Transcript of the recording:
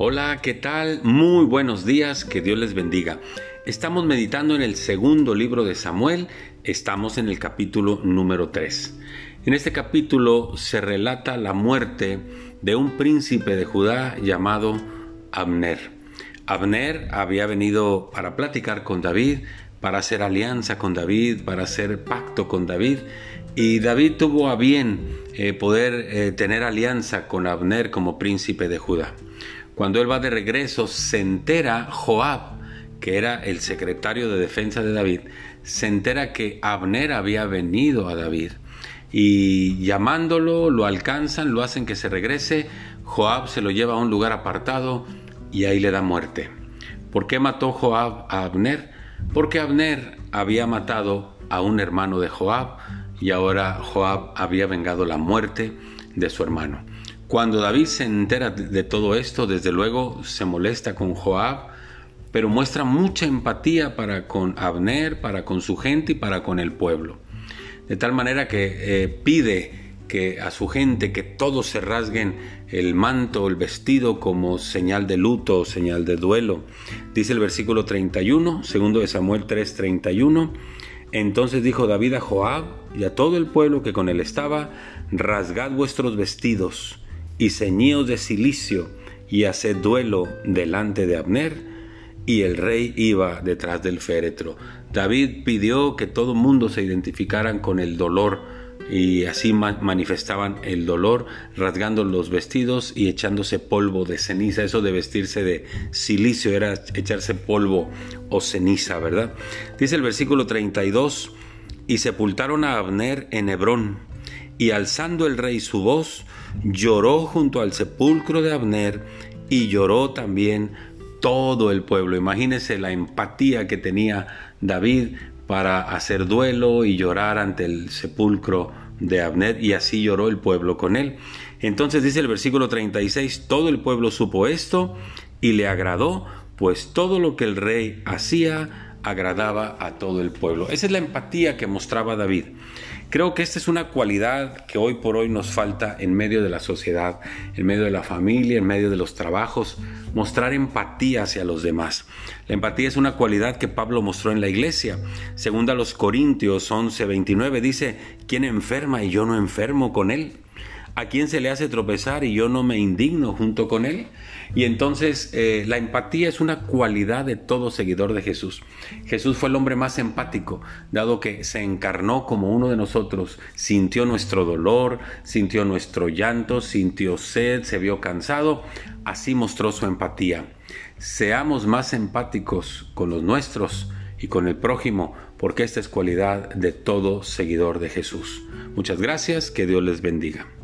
Hola, ¿qué tal? Muy buenos días, que Dios les bendiga. Estamos meditando en el segundo libro de Samuel, estamos en el capítulo número 3. En este capítulo se relata la muerte de un príncipe de Judá llamado Abner. Abner había venido para platicar con David, para hacer alianza con David, para hacer pacto con David, y David tuvo a bien eh, poder eh, tener alianza con Abner como príncipe de Judá. Cuando él va de regreso, se entera Joab, que era el secretario de defensa de David, se entera que Abner había venido a David. Y llamándolo, lo alcanzan, lo hacen que se regrese. Joab se lo lleva a un lugar apartado y ahí le da muerte. ¿Por qué mató Joab a Abner? Porque Abner había matado a un hermano de Joab y ahora Joab había vengado la muerte de su hermano. Cuando David se entera de todo esto, desde luego se molesta con Joab, pero muestra mucha empatía para con Abner, para con su gente y para con el pueblo. De tal manera que eh, pide que a su gente que todos se rasguen el manto, el vestido como señal de luto, señal de duelo. Dice el versículo 31, segundo de Samuel 3:31. Entonces dijo David a Joab y a todo el pueblo que con él estaba, rasgad vuestros vestidos y ceñíos de silicio y haced duelo delante de Abner. Y el rey iba detrás del féretro. David pidió que todo mundo se identificaran con el dolor y así manifestaban el dolor rasgando los vestidos y echándose polvo de ceniza. Eso de vestirse de silicio era echarse polvo o ceniza, ¿verdad? Dice el versículo 32, y sepultaron a Abner en Hebrón y alzando el rey su voz, lloró junto al sepulcro de Abner y lloró también todo el pueblo. Imagínense la empatía que tenía David para hacer duelo y llorar ante el sepulcro de Abner y así lloró el pueblo con él. Entonces dice el versículo 36, todo el pueblo supo esto y le agradó, pues todo lo que el rey hacía agradaba a todo el pueblo. Esa es la empatía que mostraba David. Creo que esta es una cualidad que hoy por hoy nos falta en medio de la sociedad, en medio de la familia, en medio de los trabajos, mostrar empatía hacia los demás. La empatía es una cualidad que Pablo mostró en la iglesia. Según a los Corintios 11:29 dice, ¿quién enferma y yo no enfermo con él? ¿A quién se le hace tropezar y yo no me indigno junto con él? Y entonces eh, la empatía es una cualidad de todo seguidor de Jesús. Jesús fue el hombre más empático, dado que se encarnó como uno de nosotros, sintió nuestro dolor, sintió nuestro llanto, sintió sed, se vio cansado, así mostró su empatía. Seamos más empáticos con los nuestros y con el prójimo, porque esta es cualidad de todo seguidor de Jesús. Muchas gracias, que Dios les bendiga.